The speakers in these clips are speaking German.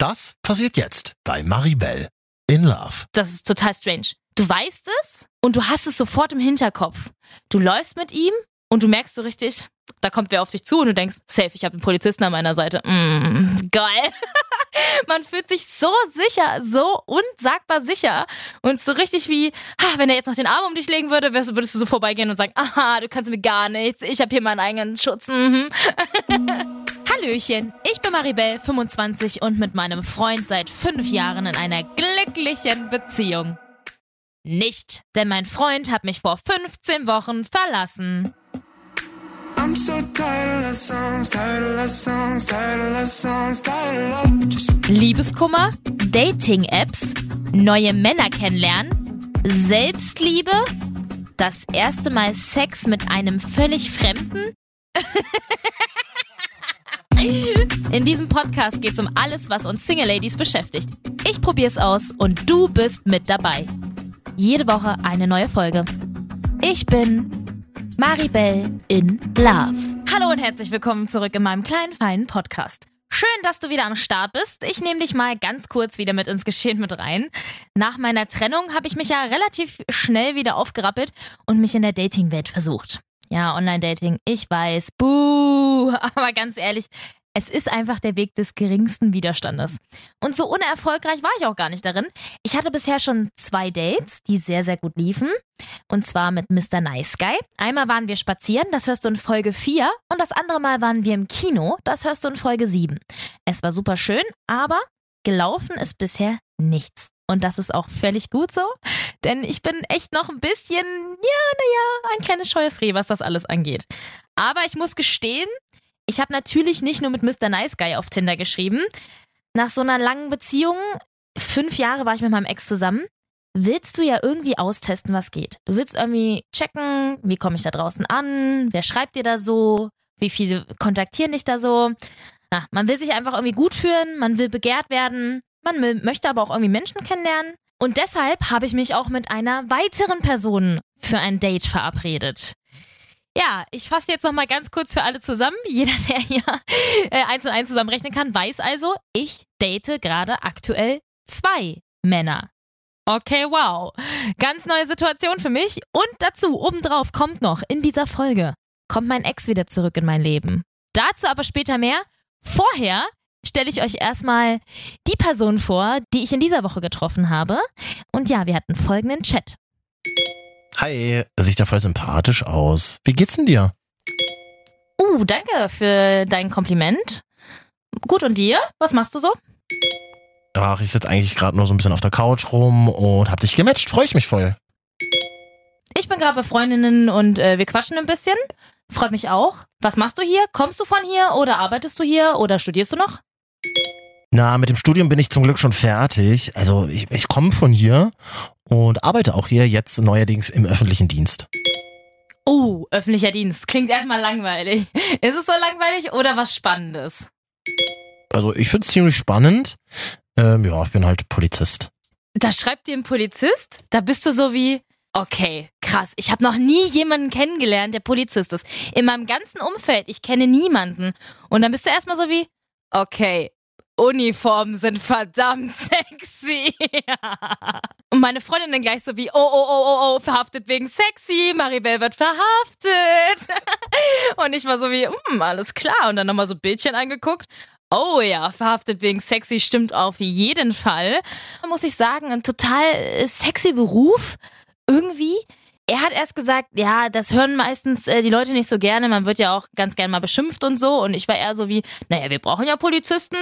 Das passiert jetzt bei Maribel in Love. Das ist total strange. Du weißt es und du hast es sofort im Hinterkopf. Du läufst mit ihm und du merkst so richtig, da kommt wer auf dich zu und du denkst, safe, ich habe einen Polizisten an meiner Seite. Mm, geil. Man fühlt sich so sicher, so unsagbar sicher und so richtig wie, wenn er jetzt noch den Arm um dich legen würde, würdest du so vorbeigehen und sagen, aha, du kannst mir gar nichts, ich habe hier meinen eigenen Schutz. Mhm. Hallöchen, ich bin Maribel, 25 und mit meinem Freund seit fünf Jahren in einer glücklichen Beziehung. Nicht, denn mein Freund hat mich vor 15 Wochen verlassen. Liebeskummer, Dating-Apps, neue Männer kennenlernen, Selbstliebe, das erste Mal Sex mit einem völlig Fremden. In diesem Podcast geht es um alles, was uns Single Ladies beschäftigt. Ich probier's aus und du bist mit dabei. Jede Woche eine neue Folge. Ich bin Maribel in Love. Hallo und herzlich willkommen zurück in meinem kleinen, feinen Podcast. Schön, dass du wieder am Start bist. Ich nehme dich mal ganz kurz wieder mit ins Geschehen mit rein. Nach meiner Trennung habe ich mich ja relativ schnell wieder aufgerappelt und mich in der Datingwelt versucht. Ja, Online-Dating, ich weiß, buh, aber ganz ehrlich, es ist einfach der Weg des geringsten Widerstandes. Und so unerfolgreich war ich auch gar nicht darin. Ich hatte bisher schon zwei Dates, die sehr, sehr gut liefen. Und zwar mit Mr. Nice Guy. Einmal waren wir spazieren, das hörst du in Folge 4. Und das andere Mal waren wir im Kino, das hörst du in Folge 7. Es war super schön, aber gelaufen ist bisher nichts. Und das ist auch völlig gut so, denn ich bin echt noch ein bisschen, ja, naja, ein kleines scheues Reh, was das alles angeht. Aber ich muss gestehen, ich habe natürlich nicht nur mit Mr. Nice Guy auf Tinder geschrieben. Nach so einer langen Beziehung, fünf Jahre war ich mit meinem Ex zusammen, willst du ja irgendwie austesten, was geht. Du willst irgendwie checken, wie komme ich da draußen an, wer schreibt dir da so, wie viele kontaktieren dich da so. Ja, man will sich einfach irgendwie gut fühlen, man will begehrt werden, man will, möchte aber auch irgendwie Menschen kennenlernen. Und deshalb habe ich mich auch mit einer weiteren Person für ein Date verabredet. Ja, ich fasse jetzt nochmal ganz kurz für alle zusammen. Jeder, der hier äh, eins und eins zusammenrechnen kann, weiß also, ich date gerade aktuell zwei Männer. Okay, wow. Ganz neue Situation für mich. Und dazu, obendrauf, kommt noch in dieser Folge, kommt mein Ex wieder zurück in mein Leben. Dazu aber später mehr. Vorher stelle ich euch erstmal die Person vor, die ich in dieser Woche getroffen habe. Und ja, wir hatten folgenden Chat. Hi, sieht ja voll sympathisch aus. Wie geht's denn dir? Uh, danke für dein Kompliment. Gut, und dir? Was machst du so? Ach, ich sitze eigentlich gerade nur so ein bisschen auf der Couch rum und hab dich gematcht. Freue ich mich voll. Ich bin gerade bei Freundinnen und äh, wir quatschen ein bisschen. Freut mich auch. Was machst du hier? Kommst du von hier oder arbeitest du hier oder studierst du noch? Na, mit dem Studium bin ich zum Glück schon fertig. Also ich, ich komme von hier und arbeite auch hier jetzt neuerdings im öffentlichen Dienst. Oh, öffentlicher Dienst. Klingt erstmal langweilig. Ist es so langweilig oder was Spannendes? Also ich finde es ziemlich spannend. Ähm, ja, ich bin halt Polizist. Da schreibt dir ein Polizist? Da bist du so wie, okay, krass. Ich habe noch nie jemanden kennengelernt, der Polizist ist. In meinem ganzen Umfeld, ich kenne niemanden. Und dann bist du erstmal so wie, okay, Uniformen sind verdammt sexy. Und meine Freundin dann gleich so wie, oh, oh, oh, oh, oh, verhaftet wegen sexy, Maribel wird verhaftet. Und ich war so wie, hm, alles klar. Und dann nochmal so Bildchen angeguckt. Oh ja, verhaftet wegen sexy stimmt auf jeden Fall. Muss ich sagen, ein total sexy Beruf. Irgendwie er hat erst gesagt, ja, das hören meistens äh, die Leute nicht so gerne. Man wird ja auch ganz gern mal beschimpft und so. Und ich war eher so wie, naja, wir brauchen ja Polizisten.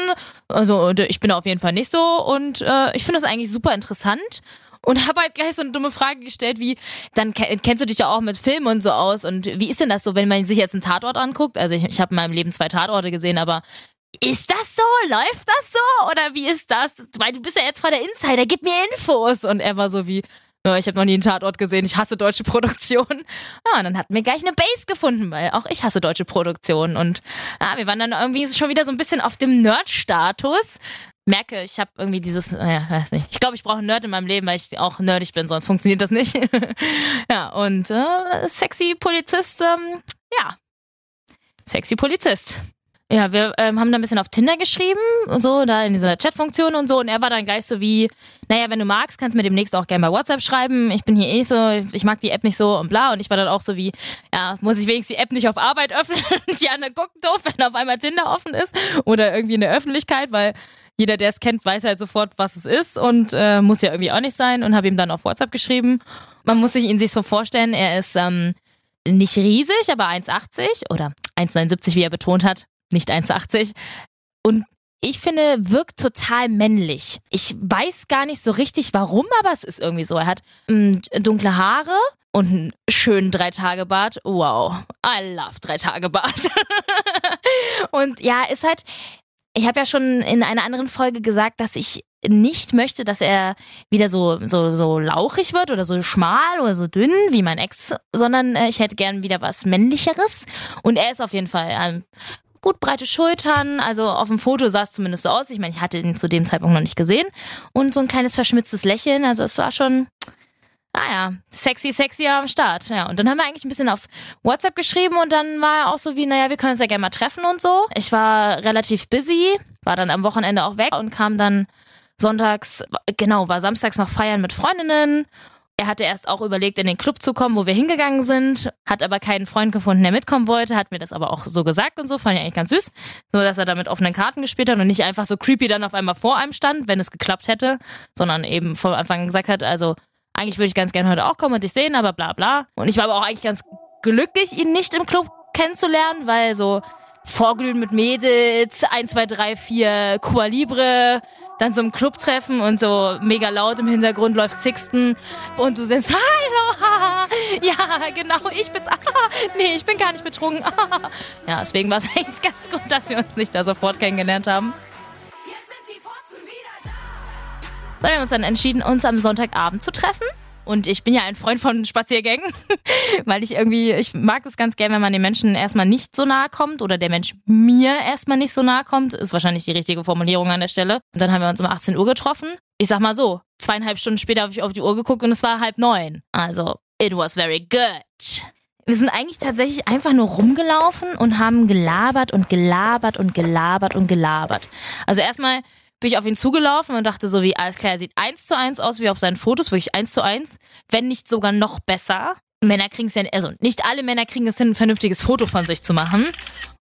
Also ich bin auf jeden Fall nicht so. Und äh, ich finde das eigentlich super interessant. Und habe halt gleich so eine dumme Frage gestellt, wie, dann kennst du dich ja auch mit Filmen und so aus. Und wie ist denn das so, wenn man sich jetzt einen Tatort anguckt? Also ich, ich habe in meinem Leben zwei Tatorte gesehen, aber ist das so? Läuft das so? Oder wie ist das? Weil du bist ja jetzt vor der Insider, gib mir Infos. Und er war so wie, ich habe noch nie einen Tatort gesehen, ich hasse deutsche Produktion. Ja, und dann hatten wir gleich eine Base gefunden, weil auch ich hasse deutsche Produktion. Und ja, wir waren dann irgendwie schon wieder so ein bisschen auf dem Nerd-Status. Merke, ich habe irgendwie dieses, naja, weiß nicht. Ich glaube, ich brauche einen Nerd in meinem Leben, weil ich auch nerdig bin, sonst funktioniert das nicht. ja, und äh, sexy Polizist, ähm, ja, sexy Polizist. Ja, wir ähm, haben da ein bisschen auf Tinder geschrieben und so, da in dieser Chatfunktion und so. Und er war dann gleich so wie, naja, wenn du magst, kannst du mir demnächst auch gerne bei WhatsApp schreiben. Ich bin hier eh so, ich mag die App nicht so und bla. Und ich war dann auch so wie, ja, muss ich wenigstens die App nicht auf Arbeit öffnen? die anderen gucken doof, wenn auf einmal Tinder offen ist oder irgendwie in der Öffentlichkeit, weil jeder, der es kennt, weiß halt sofort, was es ist und äh, muss ja irgendwie auch nicht sein und habe ihm dann auf WhatsApp geschrieben. Man muss sich ihn sich so vorstellen, er ist ähm, nicht riesig, aber 1,80 oder 1,79, wie er betont hat nicht 1,80. Und ich finde, wirkt total männlich. Ich weiß gar nicht so richtig warum, aber es ist irgendwie so. Er hat ähm, dunkle Haare und einen schönen Drei-Tage-Bart. Wow, I love Drei-Tage-Bart. und ja, ist halt, ich habe ja schon in einer anderen Folge gesagt, dass ich nicht möchte, dass er wieder so, so, so lauchig wird oder so schmal oder so dünn wie mein Ex, sondern äh, ich hätte gern wieder was männlicheres. Und er ist auf jeden Fall ähm, gut breite Schultern. Also auf dem Foto sah es zumindest so aus. Ich meine, ich hatte ihn zu dem Zeitpunkt noch nicht gesehen. Und so ein kleines verschmitztes Lächeln. Also es war schon, naja, sexy, sexy am Start. Ja, und dann haben wir eigentlich ein bisschen auf WhatsApp geschrieben und dann war er auch so wie, naja, wir können uns ja gerne mal treffen und so. Ich war relativ busy, war dann am Wochenende auch weg und kam dann sonntags, genau, war samstags noch feiern mit Freundinnen er hatte erst auch überlegt, in den Club zu kommen, wo wir hingegangen sind, hat aber keinen Freund gefunden, der mitkommen wollte, hat mir das aber auch so gesagt und so, fand ich eigentlich ganz süß. So, dass er da mit offenen Karten gespielt hat und nicht einfach so creepy dann auf einmal vor einem stand, wenn es geklappt hätte, sondern eben von Anfang an gesagt hat, also eigentlich würde ich ganz gerne heute auch kommen und dich sehen, aber bla bla. Und ich war aber auch eigentlich ganz glücklich, ihn nicht im Club kennenzulernen, weil so Vorglühen mit Mädels, 1, 2, 3, 4, Cuba Libre, dann so im Club treffen und so mega laut im Hintergrund läuft Sixten und du sagst, hallo, haha, ja, genau, ich bin's, ah, nee, ich bin gar nicht betrunken, ah. Ja, deswegen war es eigentlich ganz gut, dass wir uns nicht da sofort kennengelernt haben. wir haben uns dann entschieden, uns am Sonntagabend zu treffen. Und ich bin ja ein Freund von Spaziergängen, weil ich irgendwie, ich mag es ganz gern, wenn man den Menschen erstmal nicht so nahe kommt oder der Mensch mir erstmal nicht so nahe kommt. Ist wahrscheinlich die richtige Formulierung an der Stelle. Und dann haben wir uns um 18 Uhr getroffen. Ich sag mal so, zweieinhalb Stunden später habe ich auf die Uhr geguckt und es war halb neun. Also, it was very good. Wir sind eigentlich tatsächlich einfach nur rumgelaufen und haben gelabert und gelabert und gelabert und gelabert. Also erstmal bin ich auf ihn zugelaufen und dachte so wie, alles klar, er sieht eins zu eins aus wie auf seinen Fotos, wirklich eins zu eins, wenn nicht sogar noch besser. Männer kriegen es ja, also nicht alle Männer kriegen es hin, ein vernünftiges Foto von sich zu machen.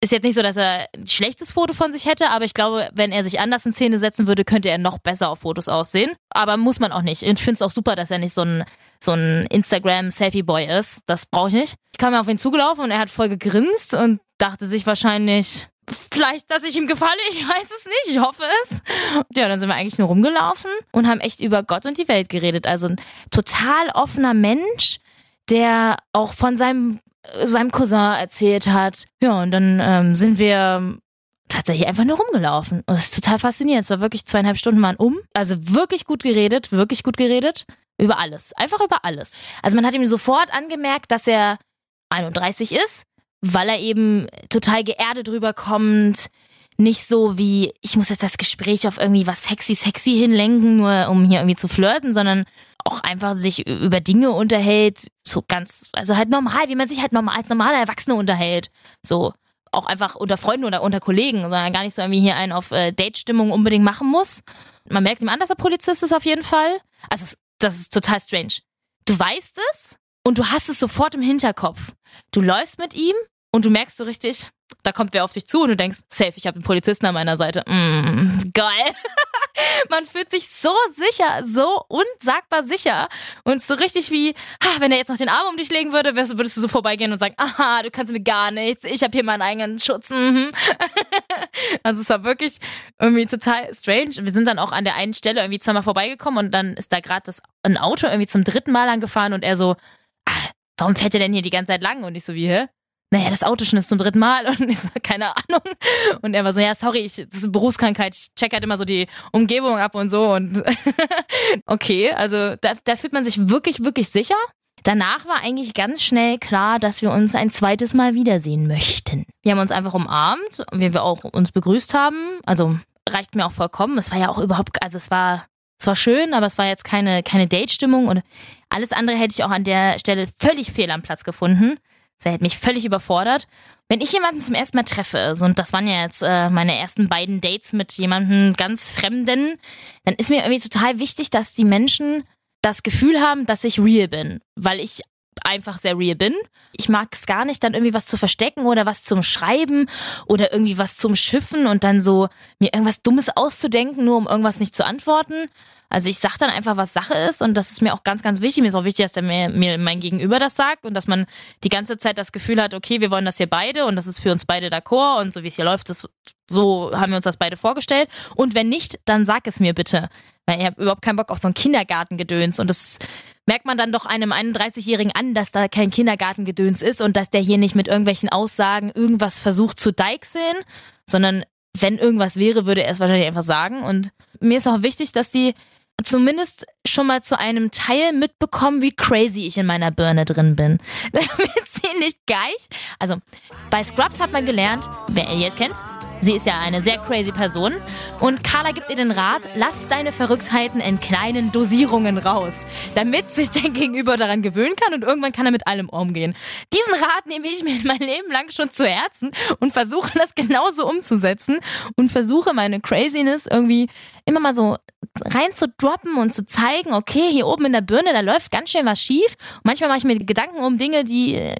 Ist jetzt nicht so, dass er ein schlechtes Foto von sich hätte, aber ich glaube, wenn er sich anders in Szene setzen würde, könnte er noch besser auf Fotos aussehen. Aber muss man auch nicht. Ich finde es auch super, dass er nicht so ein, so ein Instagram-Selfie-Boy ist. Das brauche ich nicht. Ich kam auf ihn zugelaufen und er hat voll gegrinst und dachte sich wahrscheinlich, Vielleicht, dass ich ihm gefalle, ich weiß es nicht, ich hoffe es. Ja, dann sind wir eigentlich nur rumgelaufen und haben echt über Gott und die Welt geredet. Also ein total offener Mensch, der auch von seinem, seinem Cousin erzählt hat. Ja, und dann ähm, sind wir tatsächlich einfach nur rumgelaufen. Und das ist total faszinierend. Es war wirklich zweieinhalb Stunden waren um. Also wirklich gut geredet, wirklich gut geredet. Über alles. Einfach über alles. Also man hat ihm sofort angemerkt, dass er 31 ist weil er eben total geerdet rüberkommt. Nicht so wie, ich muss jetzt das Gespräch auf irgendwie was sexy, sexy hinlenken, nur um hier irgendwie zu flirten, sondern auch einfach sich über Dinge unterhält, so ganz, also halt normal, wie man sich halt normal als normaler Erwachsener unterhält. So, auch einfach unter Freunden oder unter Kollegen, sondern gar nicht so irgendwie hier einen auf äh, Date-Stimmung unbedingt machen muss. Man merkt ihm an, dass er Polizist ist auf jeden Fall. Also, das ist total strange. Du weißt es und du hast es sofort im Hinterkopf. Du läufst mit ihm und du merkst so richtig, da kommt wer auf dich zu und du denkst, safe, ich habe einen Polizisten an meiner Seite. Mm, geil. Man fühlt sich so sicher, so unsagbar sicher. Und so richtig wie, wenn er jetzt noch den Arm um dich legen würde, würdest du so vorbeigehen und sagen, aha, du kannst mir gar nichts, ich habe hier meinen eigenen Schutz. Mhm. Also es war wirklich irgendwie total strange. Wir sind dann auch an der einen Stelle irgendwie zweimal vorbeigekommen und dann ist da gerade ein Auto irgendwie zum dritten Mal angefahren und er so, ah, warum fährt er denn hier die ganze Zeit lang? Und ich so, wie, hä? naja, das Auto schon ist zum dritten Mal und ich so, keine Ahnung. Und er war so, ja, sorry, ich, das ist eine Berufskrankheit, ich check halt immer so die Umgebung ab und so und okay, also da, da fühlt man sich wirklich, wirklich sicher. Danach war eigentlich ganz schnell klar, dass wir uns ein zweites Mal wiedersehen möchten. Wir haben uns einfach umarmt, wie wir auch uns begrüßt haben. Also reicht mir auch vollkommen. Es war ja auch überhaupt, also es war, es war schön, aber es war jetzt keine, keine Date-Stimmung alles andere hätte ich auch an der Stelle völlig fehl am Platz gefunden. Das hätte mich völlig überfordert. wenn ich jemanden zum ersten Mal treffe, und das waren ja jetzt äh, meine ersten beiden Dates mit jemandem ganz Fremden, dann ist mir irgendwie total wichtig, dass die Menschen das Gefühl haben, dass ich real bin, weil ich einfach sehr real bin. Ich mag es gar nicht, dann irgendwie was zu verstecken oder was zum Schreiben oder irgendwie was zum Schiffen und dann so mir irgendwas Dummes auszudenken, nur um irgendwas nicht zu antworten. Also ich sage dann einfach, was Sache ist und das ist mir auch ganz, ganz wichtig. Mir ist auch wichtig, dass der mir, mir mein Gegenüber das sagt und dass man die ganze Zeit das Gefühl hat, okay, wir wollen das hier beide und das ist für uns beide d'accord und so wie es hier läuft, das, so haben wir uns das beide vorgestellt. Und wenn nicht, dann sag es mir bitte. Weil ich habe überhaupt keinen Bock auf so ein Kindergartengedöns und das merkt man dann doch einem 31-Jährigen an, dass da kein Kindergartengedöns ist und dass der hier nicht mit irgendwelchen Aussagen irgendwas versucht zu deichseln, sondern wenn irgendwas wäre, würde er es wahrscheinlich einfach sagen. Und mir ist auch wichtig, dass die zumindest schon mal zu einem Teil mitbekommen, wie crazy ich in meiner Birne drin bin. Damit sie nicht gleich. Also, bei Scrubs hat man gelernt, wer ihr jetzt kennt, Sie ist ja eine sehr crazy Person. Und Carla gibt ihr den Rat, lass deine Verrücktheiten in kleinen Dosierungen raus, damit sich dein Gegenüber daran gewöhnen kann und irgendwann kann er mit allem umgehen. Diesen Rat nehme ich mir mein Leben lang schon zu Herzen und versuche das genauso umzusetzen und versuche meine Craziness irgendwie immer mal so rein zu droppen und zu zeigen, okay, hier oben in der Birne, da läuft ganz schön was schief. Und manchmal mache ich mir Gedanken um Dinge, die äh,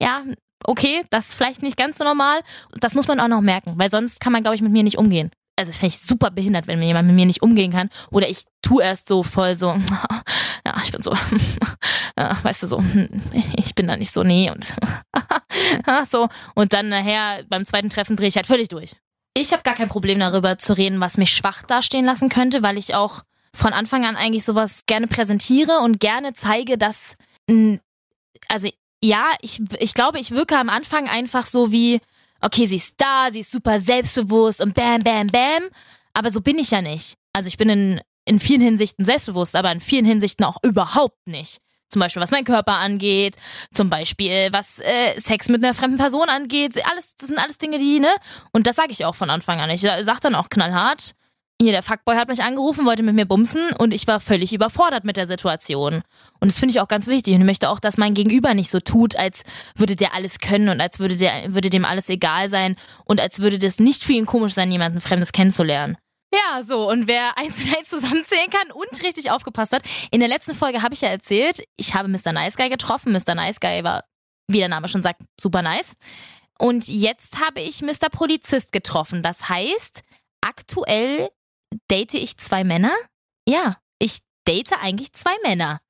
ja okay, das ist vielleicht nicht ganz so normal. Das muss man auch noch merken, weil sonst kann man, glaube ich, mit mir nicht umgehen. Also das fände ich super behindert, wenn jemand mit mir nicht umgehen kann. Oder ich tue erst so voll so, ja, ich bin so, ja, weißt du so, ich bin da nicht so, nee und so. Und dann nachher beim zweiten Treffen drehe ich halt völlig durch. Ich habe gar kein Problem darüber zu reden, was mich schwach dastehen lassen könnte, weil ich auch von Anfang an eigentlich sowas gerne präsentiere und gerne zeige, dass, also ja, ich, ich glaube, ich wirke am Anfang einfach so wie, okay, sie ist da, sie ist super selbstbewusst und bam, bam, bam. Aber so bin ich ja nicht. Also ich bin in, in vielen Hinsichten selbstbewusst, aber in vielen Hinsichten auch überhaupt nicht. Zum Beispiel, was mein Körper angeht, zum Beispiel, was äh, Sex mit einer fremden Person angeht. Alles, das sind alles Dinge, die, ne? Und das sage ich auch von Anfang an. Ich sage dann auch knallhart, hier, der Fuckboy hat mich angerufen, wollte mit mir bumsen und ich war völlig überfordert mit der Situation. Und das finde ich auch ganz wichtig. Und ich möchte auch, dass mein Gegenüber nicht so tut, als würde der alles können und als würde, der, würde dem alles egal sein und als würde das nicht für ihn komisch sein, jemanden Fremdes kennenzulernen. Ja, so, und wer eins und eins zusammenzählen kann und richtig aufgepasst hat, in der letzten Folge habe ich ja erzählt, ich habe Mr. Nice Guy getroffen. Mr. Nice Guy war, wie der Name schon sagt, super nice. Und jetzt habe ich Mr. Polizist getroffen. Das heißt, aktuell date ich zwei Männer? Ja, ich date eigentlich zwei Männer.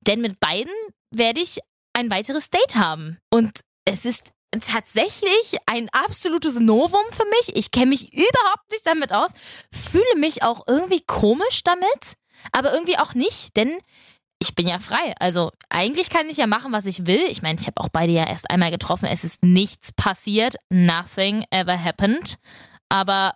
Denn mit beiden werde ich ein weiteres Date haben. Und es ist tatsächlich ein absolutes Novum für mich. Ich kenne mich überhaupt nicht damit aus, fühle mich auch irgendwie komisch damit, aber irgendwie auch nicht, denn ich bin ja frei. Also eigentlich kann ich ja machen, was ich will. Ich meine, ich habe auch beide ja erst einmal getroffen. Es ist nichts passiert. Nothing ever happened. Aber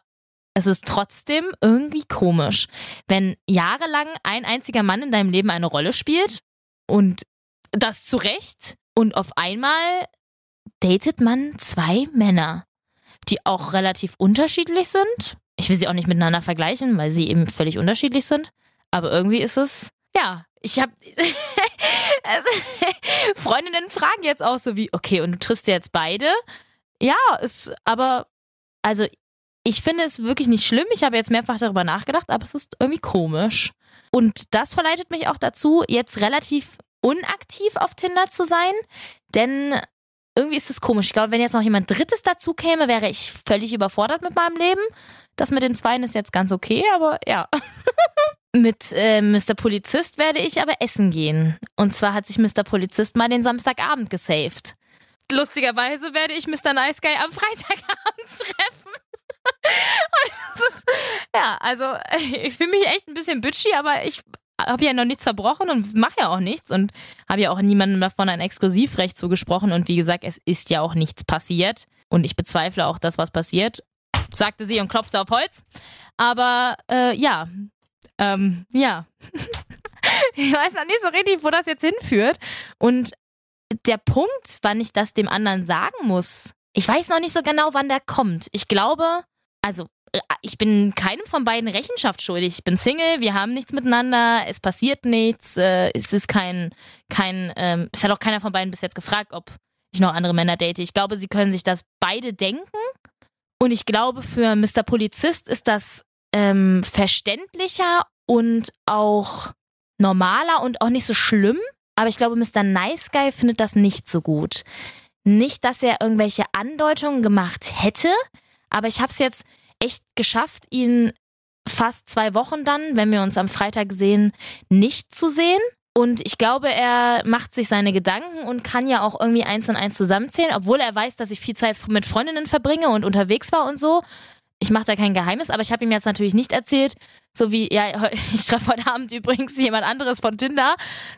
es ist trotzdem irgendwie komisch, wenn jahrelang ein einziger Mann in deinem Leben eine Rolle spielt und das zu Recht und auf einmal datet man zwei Männer, die auch relativ unterschiedlich sind. Ich will sie auch nicht miteinander vergleichen, weil sie eben völlig unterschiedlich sind. Aber irgendwie ist es, ja, ich habe Freundinnen fragen jetzt auch so wie, okay, und du triffst jetzt beide? Ja, ist aber also ich finde es wirklich nicht schlimm. Ich habe jetzt mehrfach darüber nachgedacht, aber es ist irgendwie komisch. Und das verleitet mich auch dazu, jetzt relativ unaktiv auf Tinder zu sein, denn irgendwie ist es komisch. Ich glaube, wenn jetzt noch jemand Drittes dazu käme, wäre ich völlig überfordert mit meinem Leben. Das mit den Zweien ist jetzt ganz okay, aber ja. mit äh, Mr. Polizist werde ich aber essen gehen. Und zwar hat sich Mr. Polizist mal den Samstagabend gesaved. Lustigerweise werde ich Mr. Nice Guy am Freitagabend treffen. ist, ja, also ich fühle mich echt ein bisschen bitchy, aber ich habe ja noch nichts verbrochen und mache ja auch nichts und habe ja auch niemandem davon ein Exklusivrecht zugesprochen. Und wie gesagt, es ist ja auch nichts passiert. Und ich bezweifle auch das, was passiert, sagte sie und klopfte auf Holz. Aber äh, ja, ähm, ja. ich weiß noch nicht so richtig, wo das jetzt hinführt. Und der Punkt, wann ich das dem anderen sagen muss, ich weiß noch nicht so genau, wann der kommt. Ich glaube, also äh, ich bin keinem von beiden Rechenschaft schuldig. Ich bin Single, wir haben nichts miteinander, es passiert nichts, äh, es ist kein, kein, ähm, es hat auch keiner von beiden bis jetzt gefragt, ob ich noch andere Männer date. Ich glaube, sie können sich das beide denken. Und ich glaube, für Mr. Polizist ist das ähm, verständlicher und auch normaler und auch nicht so schlimm. Aber ich glaube, Mr. Nice Guy findet das nicht so gut. Nicht, dass er irgendwelche Andeutungen gemacht hätte, aber ich habe es jetzt echt geschafft, ihn fast zwei Wochen dann, wenn wir uns am Freitag sehen, nicht zu sehen. Und ich glaube, er macht sich seine Gedanken und kann ja auch irgendwie eins und eins zusammenzählen, obwohl er weiß, dass ich viel Zeit mit Freundinnen verbringe und unterwegs war und so. Ich mache da kein Geheimnis, aber ich habe ihm jetzt natürlich nicht erzählt, so wie, ja, ich treffe heute Abend übrigens jemand anderes von Tinder.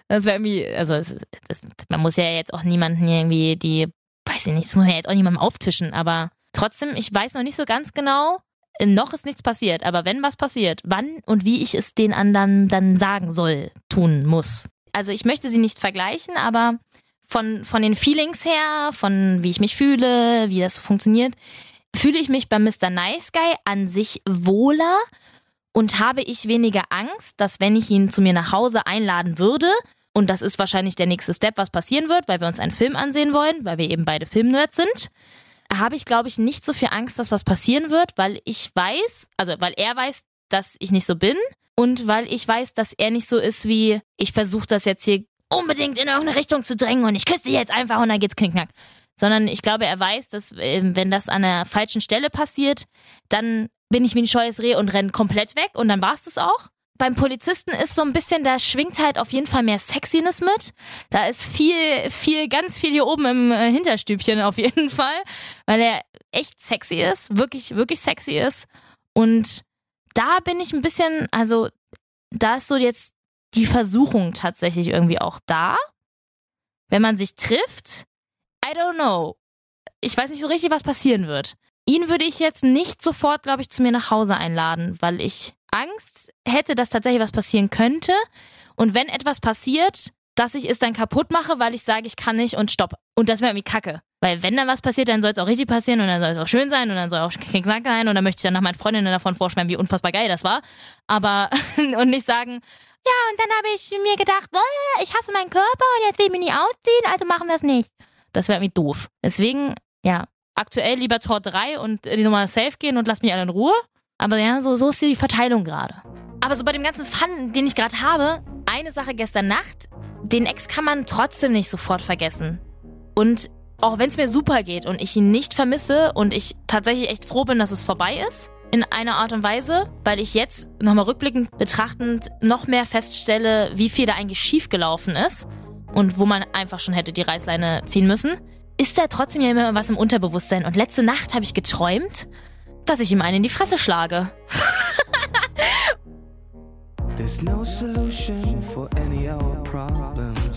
Das wäre irgendwie, also das, das, man muss ja jetzt auch niemanden irgendwie, die, weiß ich nicht, das muss man ja jetzt auch niemandem auftischen, aber trotzdem, ich weiß noch nicht so ganz genau, noch ist nichts passiert, aber wenn was passiert, wann und wie ich es den anderen dann sagen soll, tun muss. Also ich möchte sie nicht vergleichen, aber von, von den Feelings her, von wie ich mich fühle, wie das funktioniert, fühle ich mich bei Mr. Nice Guy an sich wohler und habe ich weniger Angst, dass wenn ich ihn zu mir nach Hause einladen würde, und das ist wahrscheinlich der nächste Step, was passieren wird, weil wir uns einen Film ansehen wollen, weil wir eben beide Filmnerds sind, habe ich, glaube ich, nicht so viel Angst, dass was passieren wird, weil ich weiß, also weil er weiß, dass ich nicht so bin und weil ich weiß, dass er nicht so ist wie, ich versuche das jetzt hier unbedingt in irgendeine Richtung zu drängen und ich küsse jetzt einfach und dann geht's knickknack. Sondern ich glaube, er weiß, dass ähm, wenn das an der falschen Stelle passiert, dann bin ich wie ein scheues Reh und renne komplett weg und dann war's das auch beim Polizisten ist so ein bisschen, da schwingt halt auf jeden Fall mehr Sexiness mit. Da ist viel, viel, ganz viel hier oben im äh, Hinterstübchen auf jeden Fall, weil er echt sexy ist, wirklich, wirklich sexy ist. Und da bin ich ein bisschen, also da ist so jetzt die Versuchung tatsächlich irgendwie auch da. Wenn man sich trifft, I don't know. Ich weiß nicht so richtig, was passieren wird. Ihn würde ich jetzt nicht sofort, glaube ich, zu mir nach Hause einladen, weil ich Angst hätte, dass tatsächlich was passieren könnte. Und wenn etwas passiert, dass ich es dann kaputt mache, weil ich sage, ich kann nicht und stopp. Und das wäre irgendwie kacke. Weil wenn dann was passiert, dann soll es auch richtig passieren und dann soll es auch schön sein und dann soll auch Knicksack sein und dann möchte ich dann nach meinen Freundinnen davon vorschwärmen, wie unfassbar geil das war. Aber, und nicht sagen, ja, und dann habe ich mir gedacht, äh, ich hasse meinen Körper und jetzt will ich mich nicht ausziehen, also machen wir es nicht. Das wäre irgendwie doof. Deswegen, ja, aktuell lieber Tor 3 und die Nummer safe gehen und lass mich alle in Ruhe. Aber ja, so, so ist die Verteilung gerade. Aber so bei dem ganzen Fun, den ich gerade habe, eine Sache gestern Nacht, den Ex kann man trotzdem nicht sofort vergessen. Und auch wenn es mir super geht und ich ihn nicht vermisse und ich tatsächlich echt froh bin, dass es vorbei ist, in einer Art und Weise, weil ich jetzt nochmal rückblickend betrachtend noch mehr feststelle, wie viel da eigentlich schiefgelaufen ist und wo man einfach schon hätte die Reißleine ziehen müssen, ist da trotzdem ja immer was im Unterbewusstsein. Und letzte Nacht habe ich geträumt dass ich ihm einen in die Fresse schlage.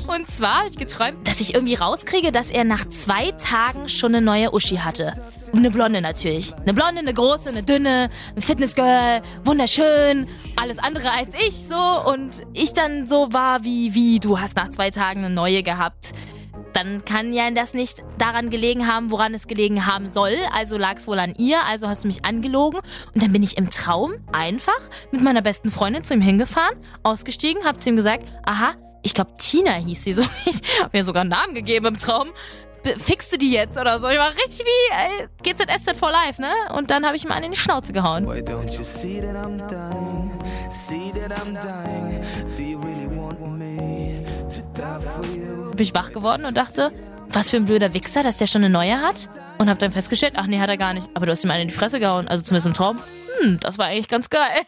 Und zwar habe ich geträumt, dass ich irgendwie rauskriege, dass er nach zwei Tagen schon eine neue Uschi hatte. Eine Blonde natürlich. Eine Blonde, eine große, eine dünne, ein Fitnessgirl, wunderschön, alles andere als ich so. Und ich dann so war wie, wie, du hast nach zwei Tagen eine neue gehabt dann kann ja das nicht daran gelegen haben, woran es gelegen haben soll. Also lag es wohl an ihr, also hast du mich angelogen. Und dann bin ich im Traum einfach mit meiner besten Freundin zu ihm hingefahren, ausgestiegen, hab zu ihm gesagt, aha, ich glaube Tina hieß sie so. Ich habe ihr sogar einen Namen gegeben im Traum. Fixst du die jetzt oder so? Ich war richtig wie GZSZ for Life, ne? Und dann habe ich ihm einen in die Schnauze gehauen. Why don't you see that I'm dying? See that I'm dying? Ich wach geworden und dachte, was für ein blöder Wichser, dass der schon eine neue hat. Und hab dann festgestellt, ach nee, hat er gar nicht. Aber du hast ihm eine in die Fresse gehauen, also zumindest im Traum. Hm, das war eigentlich ganz geil.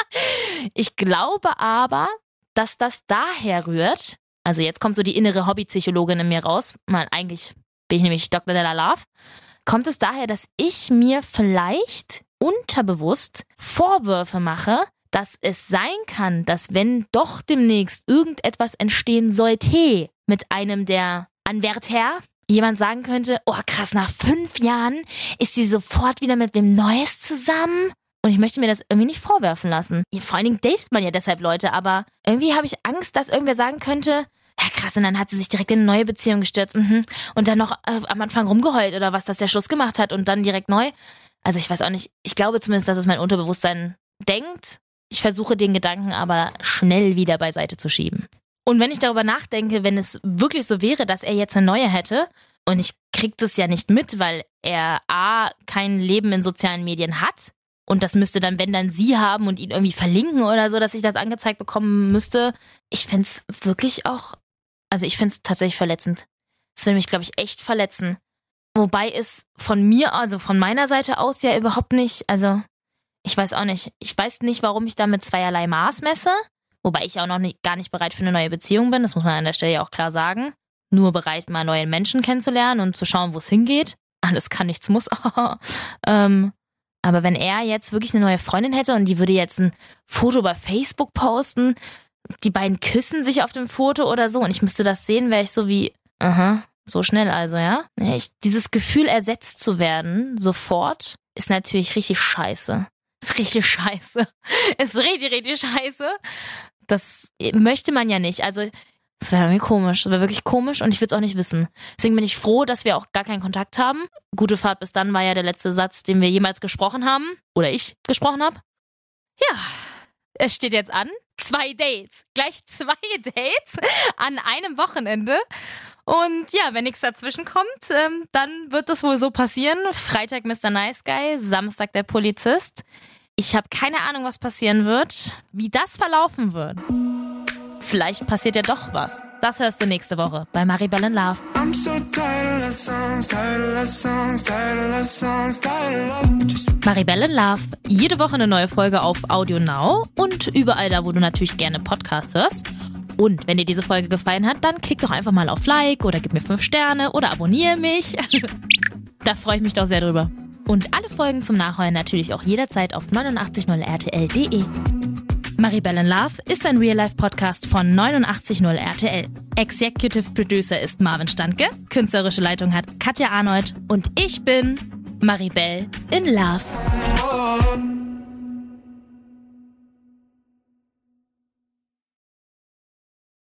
ich glaube aber, dass das daher rührt. Also jetzt kommt so die innere Hobbypsychologin in mir raus. Mal, eigentlich bin ich nämlich Dr. Della Love. Kommt es daher, dass ich mir vielleicht unterbewusst Vorwürfe mache, dass es sein kann, dass wenn doch demnächst irgendetwas entstehen sollte, mit einem der Anwärter jemand sagen könnte, oh krass, nach fünf Jahren ist sie sofort wieder mit dem Neues zusammen. Und ich möchte mir das irgendwie nicht vorwerfen lassen. Vor allen Dingen datet man ja deshalb Leute, aber irgendwie habe ich Angst, dass irgendwer sagen könnte, ja krass, und dann hat sie sich direkt in eine neue Beziehung gestürzt mhm. und dann noch äh, am Anfang rumgeheult oder was, dass der Schluss gemacht hat und dann direkt neu. Also ich weiß auch nicht, ich glaube zumindest, dass es mein Unterbewusstsein denkt. Ich versuche den Gedanken aber schnell wieder beiseite zu schieben. Und wenn ich darüber nachdenke, wenn es wirklich so wäre, dass er jetzt eine neue hätte Und ich krieg das ja nicht mit, weil er A, kein Leben in sozialen Medien hat. Und das müsste dann, wenn dann sie haben und ihn irgendwie verlinken oder so, dass ich das angezeigt bekommen müsste. Ich fände es wirklich auch, also ich fände es tatsächlich verletzend. Das würde mich, glaube ich, echt verletzen. Wobei es von mir, also von meiner Seite aus ja überhaupt nicht, also ich weiß auch nicht. Ich weiß nicht, warum ich da mit zweierlei Maß messe. Wobei ich auch noch nicht, gar nicht bereit für eine neue Beziehung bin. Das muss man an der Stelle ja auch klar sagen. Nur bereit, mal neue Menschen kennenzulernen und zu schauen, wo es hingeht. Alles kann, nichts muss. ähm, aber wenn er jetzt wirklich eine neue Freundin hätte und die würde jetzt ein Foto bei Facebook posten, die beiden küssen sich auf dem Foto oder so und ich müsste das sehen, wäre ich so wie, aha, so schnell also, ja? Ich, dieses Gefühl, ersetzt zu werden, sofort, ist natürlich richtig scheiße. Ist richtig scheiße. Ist richtig, richtig scheiße. Das möchte man ja nicht. Also, das wäre irgendwie komisch. Das wäre wirklich komisch und ich will es auch nicht wissen. Deswegen bin ich froh, dass wir auch gar keinen Kontakt haben. Gute Fahrt bis dann war ja der letzte Satz, den wir jemals gesprochen haben. Oder ich gesprochen habe. Ja, es steht jetzt an. Zwei Dates. Gleich zwei Dates an einem Wochenende. Und ja, wenn nichts dazwischen kommt, ähm, dann wird das wohl so passieren. Freitag Mr. Nice Guy, Samstag der Polizist. Ich habe keine Ahnung, was passieren wird, wie das verlaufen wird. Vielleicht passiert ja doch was. Das hörst du nächste Woche bei Maribel in Love. Maribel in Love. Jede Woche eine neue Folge auf Audio Now und überall da, wo du natürlich gerne Podcasts hörst. Und wenn dir diese Folge gefallen hat, dann klick doch einfach mal auf Like oder gib mir 5 Sterne oder abonniere mich. da freue ich mich doch sehr drüber. Und alle Folgen zum Nachhören natürlich auch jederzeit auf 890rtl.de. Maribel in Love ist ein Real-Life-Podcast von 890 RTL. Executive Producer ist Marvin Standke, künstlerische Leitung hat Katja Arnold und ich bin Maribel in Love.